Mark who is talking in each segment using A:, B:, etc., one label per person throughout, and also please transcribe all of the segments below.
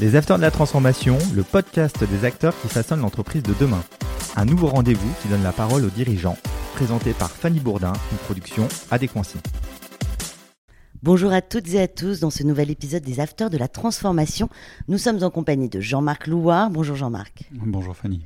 A: Les Acteurs de la Transformation, le podcast des acteurs qui façonnent l'entreprise de demain. Un nouveau rendez-vous qui donne la parole aux dirigeants, présenté par Fanny Bourdin, une production Adéquancy.
B: Bonjour à toutes et à tous dans ce nouvel épisode des Afters de la Transformation. Nous sommes en compagnie de Jean-Marc Louard. Bonjour Jean-Marc.
C: Bonjour Fanny.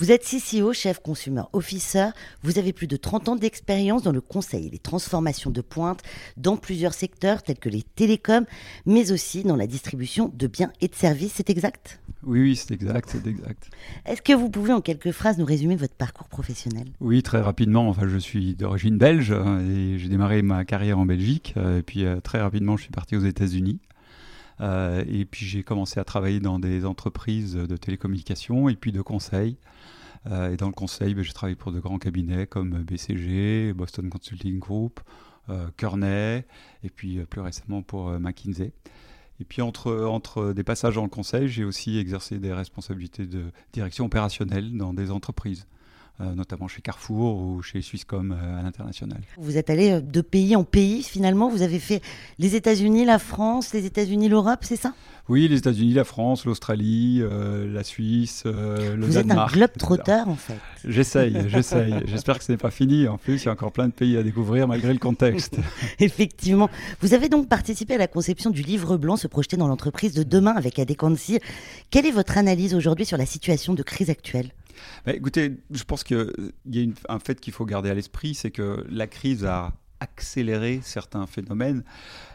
B: Vous êtes CCO, chef consumer officer. Vous avez plus de 30 ans d'expérience dans le conseil et les transformations de pointe dans plusieurs secteurs tels que les télécoms, mais aussi dans la distribution de biens et de services. C'est exact?
C: Oui, oui, c'est exact, c'est exact.
B: Est-ce que vous pouvez en quelques phrases nous résumer votre parcours professionnel?
C: Oui, très rapidement. Enfin, je suis d'origine belge euh, et j'ai démarré ma carrière en Belgique. Euh, et puis euh, très rapidement, je suis parti aux États-Unis. Et puis j'ai commencé à travailler dans des entreprises de télécommunications et puis de conseil. Euh, et dans le conseil, ben, j'ai travaillé pour de grands cabinets comme BCG, Boston Consulting Group, euh, Kearney, et puis euh, plus récemment pour McKinsey. Et puis entre, entre des passages dans le conseil, j'ai aussi exercé des responsabilités de direction opérationnelle dans des entreprises. Euh, notamment chez Carrefour ou chez Swisscom euh, à l'international.
B: Vous êtes allé euh, de pays en pays finalement, vous avez fait les États-Unis, la France, les États-Unis, l'Europe, c'est ça?
C: Oui, les États-Unis, la France, l'Australie, la Suisse, le
B: Vous
C: êtes
B: un globe trotteur en fait.
C: J'essaye, j'essaye. J'espère que ce n'est pas fini. En plus, il y a encore plein de pays à découvrir malgré le contexte.
B: Effectivement. Vous avez donc participé à la conception du livre blanc Se projeter dans l'entreprise de demain avec Adequancy. Quelle est votre analyse aujourd'hui sur la situation de crise actuelle?
C: Bah, écoutez, je pense qu'il y a un fait qu'il faut garder à l'esprit, c'est que la crise a accéléré certains phénomènes,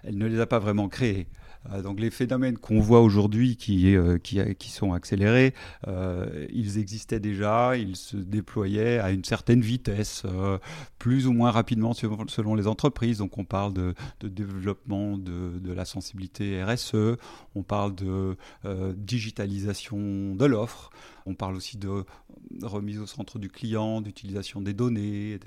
C: elle ne les a pas vraiment créés. Euh, donc les phénomènes qu'on voit aujourd'hui qui, euh, sont accélérés, euh, ils existaient déjà, ils se déployaient à une certaine vitesse, plus ou moins rapidement selon les entreprises. Donc on parle de, développement de, la sensibilité RSE, on parle de digitalisation de l'offre, on parle aussi de remise au centre du client, d'utilisation des données.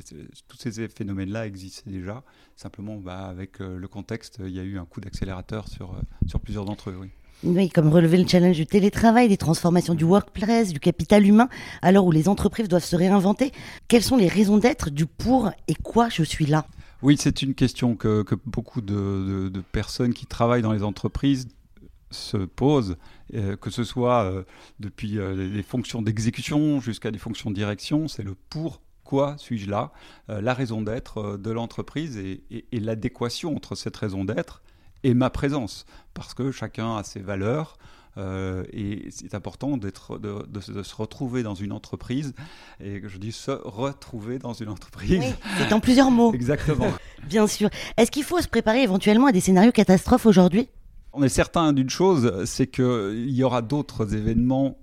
C: Tous ces phénomènes-là existaient déjà. Simplement, bah, avec euh, le contexte, il y a eu un coup d'accélérateur sur, euh, sur plusieurs d'entre eux. Oui.
B: Oui, comme relever le challenge du télétravail, des transformations du workplace, du capital humain, alors où les entreprises doivent se réinventer. Quelles sont les raisons d'être du pour et quoi je suis là?
C: Oui, c'est une question que, beaucoup de, personnes qui travaillent dans les entreprises se posent, euh, que ce soit depuis les fonctions d'exécution jusqu'à des fonctions de direction, c'est le pour pourquoi suis-je là, euh, la raison d'être euh, de l'entreprise et, l'adéquation entre cette raison d'être et ma présence, parce que chacun a ses valeurs. Euh, et c'est important d'être, de, se retrouver dans une entreprise, et je dis se retrouver dans une entreprise.
B: c'est en plusieurs mots.
C: Exactement.
B: Bien sûr. Est-ce qu'il faut se préparer éventuellement à des scénarios catastrophes aujourd'hui?
C: On est certain d'une chose, c'est qu'il y aura d'autres événements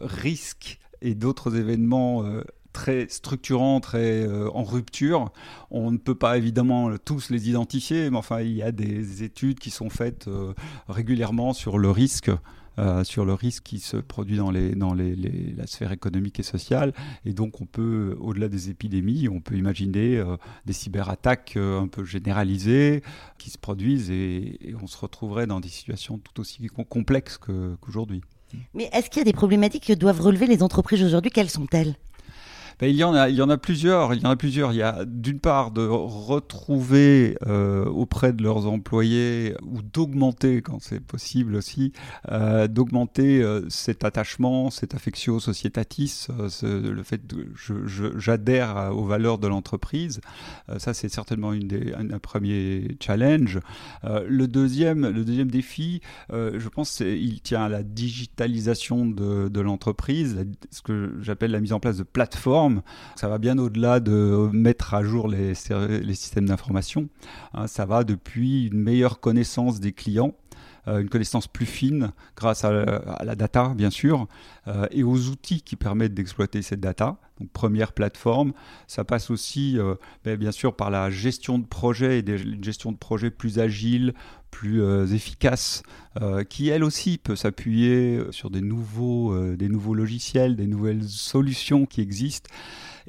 C: risques et d'autres événements très structurants, très euh, en rupture. On ne peut pas évidemment tous les identifier, mais enfin il y a des études qui sont faites euh, régulièrement sur le risque. Euh, sur le risque qui se produit dans, les, dans les, la sphère économique et sociale. Et donc, on peut, au-delà des épidémies, on peut imaginer des cyberattaques un peu généralisées qui se produisent et, on se retrouverait dans des situations tout aussi complexes qu'aujourd'hui.
B: Mais est-ce qu'il y a des problématiques que doivent relever les entreprises aujourd'hui? Quelles sont-elles?
C: Ben, il, y en a, il y en a plusieurs. Il y en a plusieurs. Il y a d'une part de retrouver euh, auprès de leurs employés ou d'augmenter, quand c'est possible aussi, euh, d'augmenter euh, cet attachement, cet affectio societatis, le fait que j'adhère aux valeurs de l'entreprise. ça, c'est certainement une des, un, premier challenge. le, deuxième, le deuxième défi, je pense, il tient à la digitalisation de, de l'entreprise, ce que j'appelle la mise en place de plateformes ça va bien au-delà de mettre à jour les, systèmes d'information. Hein. ça va depuis une meilleure connaissance des clients euh, une connaissance plus fine grâce à, la data, bien sûr, euh, et aux outils qui permettent d'exploiter cette data. Donc, première plateforme. Ça passe aussi, euh, ben, bien sûr, par la gestion de projet et une gestion de projet plus agile, plus efficace, qui elle aussi peut s'appuyer sur des nouveaux, des nouveaux logiciels, des nouvelles solutions qui existent.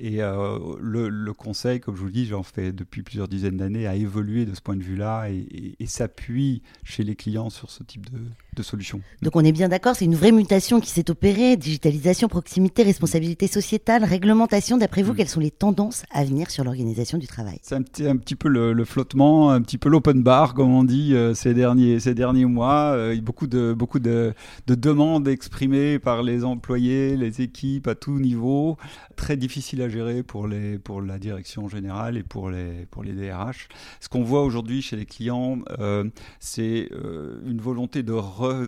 C: Et euh, le, conseil, comme je vous le dis, j'en fais depuis plusieurs dizaines d'années, a évolué de ce point de vue-là et, s'appuie chez les clients sur ce type de, de solution.
B: Donc on est bien d'accord, c'est une vraie mutation qui s'est opérée, digitalisation, proximité, responsabilité sociétale, réglementation. D'après vous, mm. quelles sont les tendances à venir sur l'organisation du travail?
C: C'est un petit, un petit peu le, flottement, un petit peu l'open bar, comme on dit, euh, ces, derniers, ces derniers mois. a beaucoup de beaucoup de, de, demandes exprimées par les employés, les équipes à tout niveau, très difficile à gérer pour les pour la direction générale et pour les pour les DRH. Ce qu'on voit aujourd'hui chez les clients, c'est une volonté de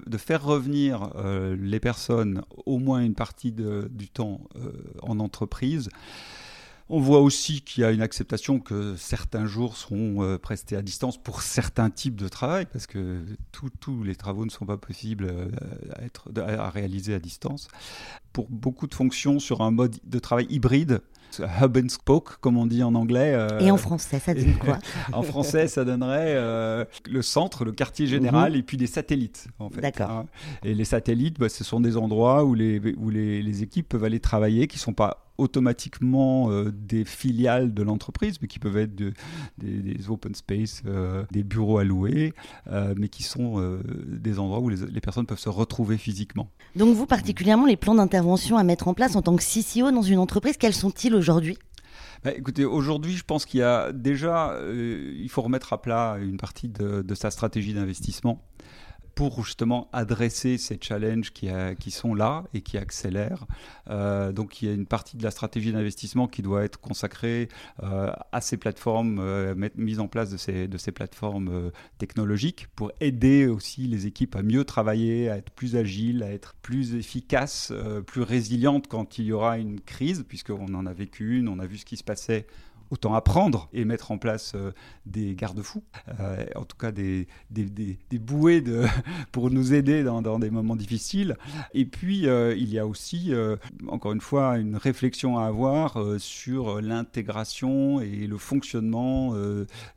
C: de faire revenir les personnes au moins une partie de, du temps en entreprise. On voit aussi qu'il y a une acceptation que certains jours seront euh, prestés à distance pour certains types de travail, parce que tous les travaux ne sont pas possibles euh, à, être, à réaliser à distance. Pour beaucoup de fonctions sur un mode de travail hybride, hub and spoke, comme on dit en anglais.
B: Euh, et en français, ça donne quoi
C: En français, ça donnerait le centre, le quartier général, mhm. et puis des satellites. En fait,
B: D'accord. Hein.
C: Et les satellites, bah, ce sont des endroits où les, où les, les équipes peuvent aller travailler, qui ne sont pas automatiquement euh, des filiales de l'entreprise, mais qui peuvent être des, open space, euh, des bureaux alloués, euh, mais qui sont des endroits où les, personnes peuvent se retrouver physiquement.
B: Donc vous, particulièrement, les plans d'intervention à mettre en place en tant que CCO dans une entreprise, quels sont-ils aujourd'hui?
C: Bah, écoutez, aujourd'hui, je pense qu'il y a déjà, il faut remettre à plat une partie de sa stratégie d'investissement pour justement adresser ces challenges qui, qui sont là et qui accélèrent. Euh, donc il y a une partie de la stratégie d'investissement qui doit être consacrée euh, à ces plateformes, euh, mise en place de ces, de ces plateformes technologiques pour aider aussi les équipes à mieux travailler, à être plus agiles, à être plus efficaces, plus résilientes quand il y aura une crise, puisqu'on en a vécu une, on a vu ce qui se passait autant apprendre et mettre en place euh, des garde-fous, euh, en tout cas des, des, des, bouées de, pour nous aider dans, dans, des moments difficiles. Et puis, euh, il y a aussi, encore une fois, une réflexion à avoir sur l'intégration et le fonctionnement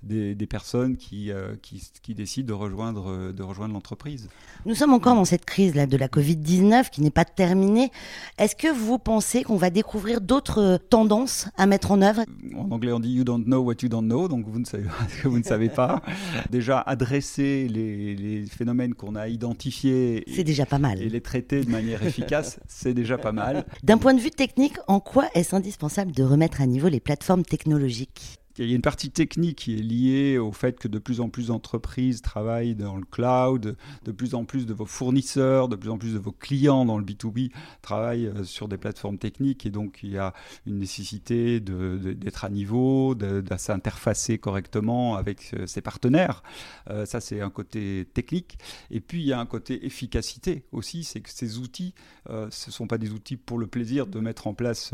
C: des, des, personnes qui, qui, qui, décident de rejoindre, de rejoindre l'entreprise.
B: Nous sommes encore dans cette crise là, de la Covid-19 qui n'est pas terminée. Est-ce que vous pensez qu'on va découvrir d'autres tendances à mettre en œuvre?
C: En anglais, on dit You don't know what you don't know, donc vous ne savez pas ce que vous ne savez pas. Déjà, adresser les, phénomènes qu'on a identifiés.
B: C'est déjà pas mal.
C: Et les traiter de manière efficace, c'est déjà pas mal.
B: D'un point de vue technique, en quoi est-ce indispensable de remettre à niveau les plateformes technologiques?
C: Il y a une partie technique qui est liée au fait que de plus en plus d'entreprises travaillent dans le cloud, de plus en plus de vos fournisseurs, de plus en plus de vos clients dans le B2B travaillent euh, sur des plateformes techniques et donc il y a une nécessité d'être à niveau, de, s'interfacer correctement avec euh, ses partenaires. Euh, ça, c'est un côté technique. Et puis, il y a un côté efficacité aussi, c'est que ces outils, ce ne sont pas des outils pour le plaisir de mettre en place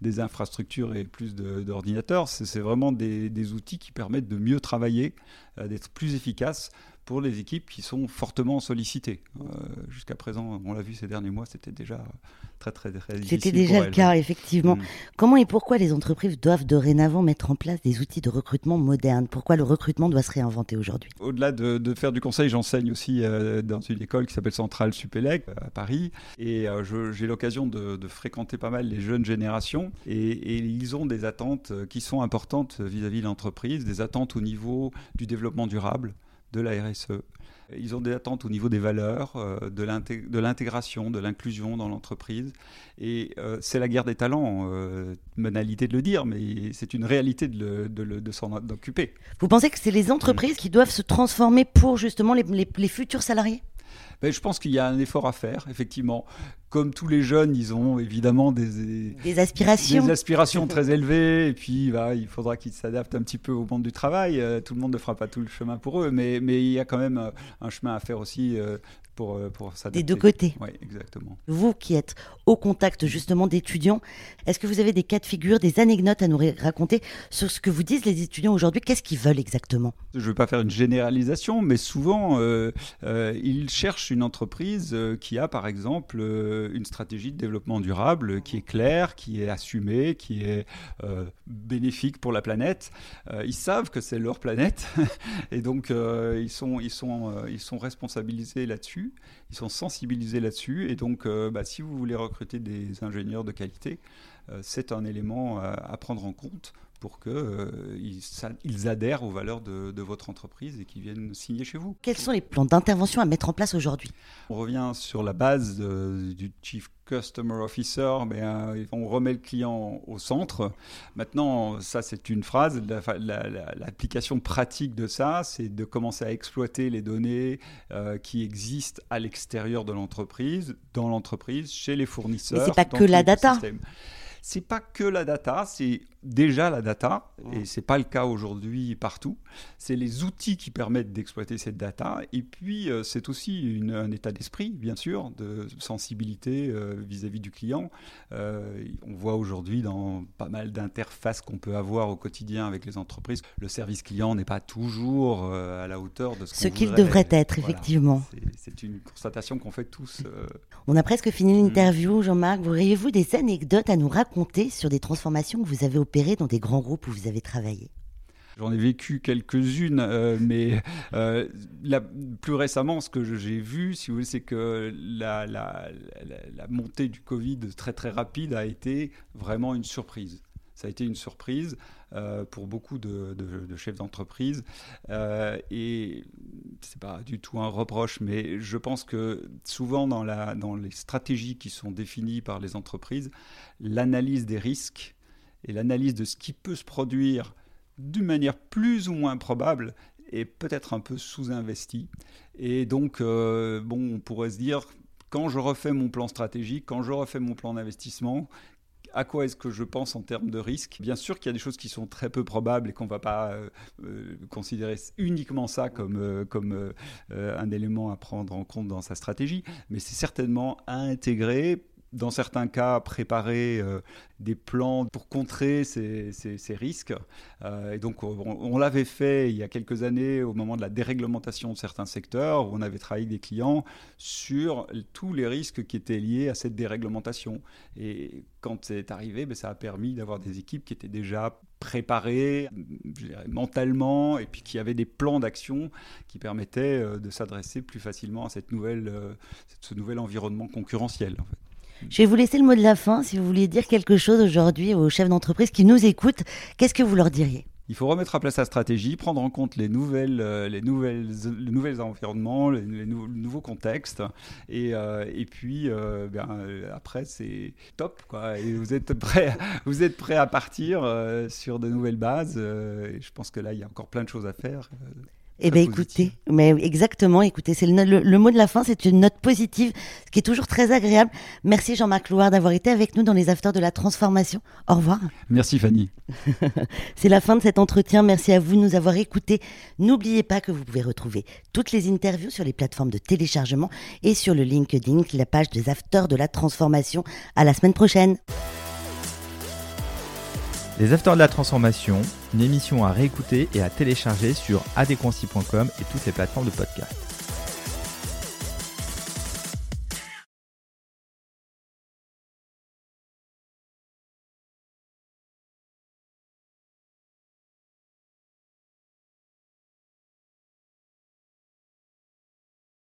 C: des infrastructures et plus d'ordinateurs, c'est vraiment des, outils qui permettent de mieux travailler, euh, d'être plus efficace pour les équipes qui sont fortement sollicitées. Euh, jusqu'à présent, on l'a vu ces derniers mois, c'était déjà très très, très difficile.
B: C'était déjà le cas, effectivement. Mm. Comment et pourquoi les entreprises doivent dorénavant mettre en place des outils de recrutement modernes? Pourquoi le recrutement doit se réinventer aujourd'hui?
C: Au-delà de, faire du conseil, j'enseigne aussi euh, dans une école qui s'appelle Centrale Supélec à Paris. Et j'ai l'occasion de, fréquenter pas mal les jeunes générations. Et, et ils ont des attentes qui sont importantes vis-à-vis de l'entreprise, des attentes au niveau du développement durable de la RSE. Ils ont des attentes au niveau des valeurs, euh, de l'intégration, de l'inclusion dans l'entreprise. Et euh, c'est la guerre des talents, euh, de le dire, mais c'est une réalité de, s'en occuper.
B: Vous pensez que c'est les entreprises qui doivent se transformer pour justement les futurs salariés?
C: Ben, je pense qu'il y a un effort à faire, effectivement. Comme tous les jeunes, ils ont évidemment des,
B: des aspirations.
C: Des aspirations très élevées, et puis bah, il faudra qu'ils s'adaptent un petit peu au monde du travail. Euh, tout le monde ne fera pas tout le chemin pour eux, mais, mais il y a quand même euh, un chemin à faire aussi euh, pour, pour s'adapter.
B: Des deux côtés.
C: Oui, exactement.
B: Vous qui êtes au contact justement d'étudiants, est-ce que vous avez des cas de figure, des anecdotes à nous raconter sur ce que vous disent les étudiants aujourd'hui? Qu'est-ce qu'ils veulent exactement?
C: Je ne veux pas faire une généralisation, mais souvent, ils cherchent une entreprise euh, qui a par exemple euh, une stratégie de développement durable qui est claire, qui est assumée, qui est euh, bénéfique pour la planète. ils savent que c'est leur planète et donc ils, sont, ils, sont, ils sont responsabilisés là-dessus, ils sont sensibilisés là-dessus. Et donc bah, si vous voulez recruter des ingénieurs de qualité, c'est un élément à prendre en compte pour qu'ils euh, ils adhèrent aux valeurs de, de votre entreprise et qu'ils viennent signer chez vous.
B: Quels sont les plans d'intervention à mettre en place aujourd'hui?
C: On revient sur la base de, du Chief Customer Officer, mais euh, on remet le client au centre. Maintenant, ça c'est une phrase. L'application pratique de ça, c'est de commencer à exploiter les données euh, qui existent à l'extérieur de l'entreprise, dans l'entreprise, chez les fournisseurs.
B: Mais c'est pas que la data.
C: C'est pas que la data, c'est déjà la data, et c'est pas le cas aujourd'hui partout. C'est les outils qui permettent d'exploiter cette data, et puis euh, c'est aussi un état d'esprit, bien sûr, de sensibilité euh, vis-à-vis du client. Euh, on voit aujourd'hui dans pas mal d'interfaces qu'on peut avoir au quotidien avec les entreprises, le service client n'est pas toujours à la hauteur de ce,
B: ce qu'il devrait être, effectivement.
C: C'est une constatation qu'on fait tous.
B: On a presque fini l'interview, Jean-Marc. Auriez-vous des anecdotes à nous raconter sur des transformations que vous avez opérées dans des grands groupes où vous avez travaillé
C: J'en ai vécu quelques-unes, euh, mais euh, plus récemment, ce que j'ai vu, si vous voulez, c'est que la, montée du Covid très très rapide a été vraiment une surprise. Ça a été une surprise euh, pour beaucoup de, chefs d'entreprise. et c'est pas du tout un reproche, mais je pense que souvent dans les stratégies qui sont définies par les entreprises, l'analyse des risques et l'analyse de ce qui peut se produire d'une manière plus ou moins probable est peut-être un peu sous-investie. Et donc, euh, bon, on pourrait se dire, quand je refais mon plan stratégique, quand je refais mon plan d'investissement, à quoi est-ce que je pense en termes de risque? Bien sûr qu'il y a des choses qui sont très peu probables et qu'on ne va pas euh, euh, considérer uniquement ça comme, comme un élément à prendre en compte dans sa stratégie, mais c'est certainement à intégrer dans certains cas, préparer euh, des plans pour contrer ces, risques. Euh, et donc, on, l'avait fait il y a quelques années au moment de la déréglementation de certains secteurs, où on avait travaillé des clients sur tous les risques qui étaient liés à cette déréglementation. Et quand c'est arrivé, ben, ça a permis d'avoir des équipes qui étaient déjà préparées mentalement et puis qui avaient des plans d'action qui permettaient euh, de s'adresser plus facilement à cette nouvelle, ce nouvel environnement concurrentiel. En fait.
B: Je vais vous laisser le mot de la fin. Si vous vouliez dire quelque chose aujourd'hui aux chefs d'entreprise qui nous écoutent, qu'est-ce que vous leur diriez?
C: Il faut remettre à place sa stratégie, prendre en compte les nouvelles, euh, les nouvelles, les nouveaux environnements, les, nouveaux contextes, et, euh, et puis euh, ben, après c'est top quoi. Et vous êtes prêt, vous êtes prêt à partir sur de nouvelles bases. je pense que là il y a encore plein de choses à faire.
B: Eh bien, écoutez, mais exactement, écoutez, c'est le, mot de la fin, c'est une note positive, ce qui est toujours très agréable. Merci Jean-Marc Loire d'avoir été avec nous dans les Afters de la Transformation. Au revoir.
C: Merci Fanny.
B: c'est la fin de cet entretien. Merci à vous de nous avoir écoutés. N'oubliez pas que vous pouvez retrouver toutes les interviews sur les plateformes de téléchargement et sur le LinkedIn, la page des Afters de la Transformation. À la semaine prochaine.
A: Les Afters de la Transformation, une émission à réécouter et à télécharger sur adconci.com et toutes les plateformes de podcast.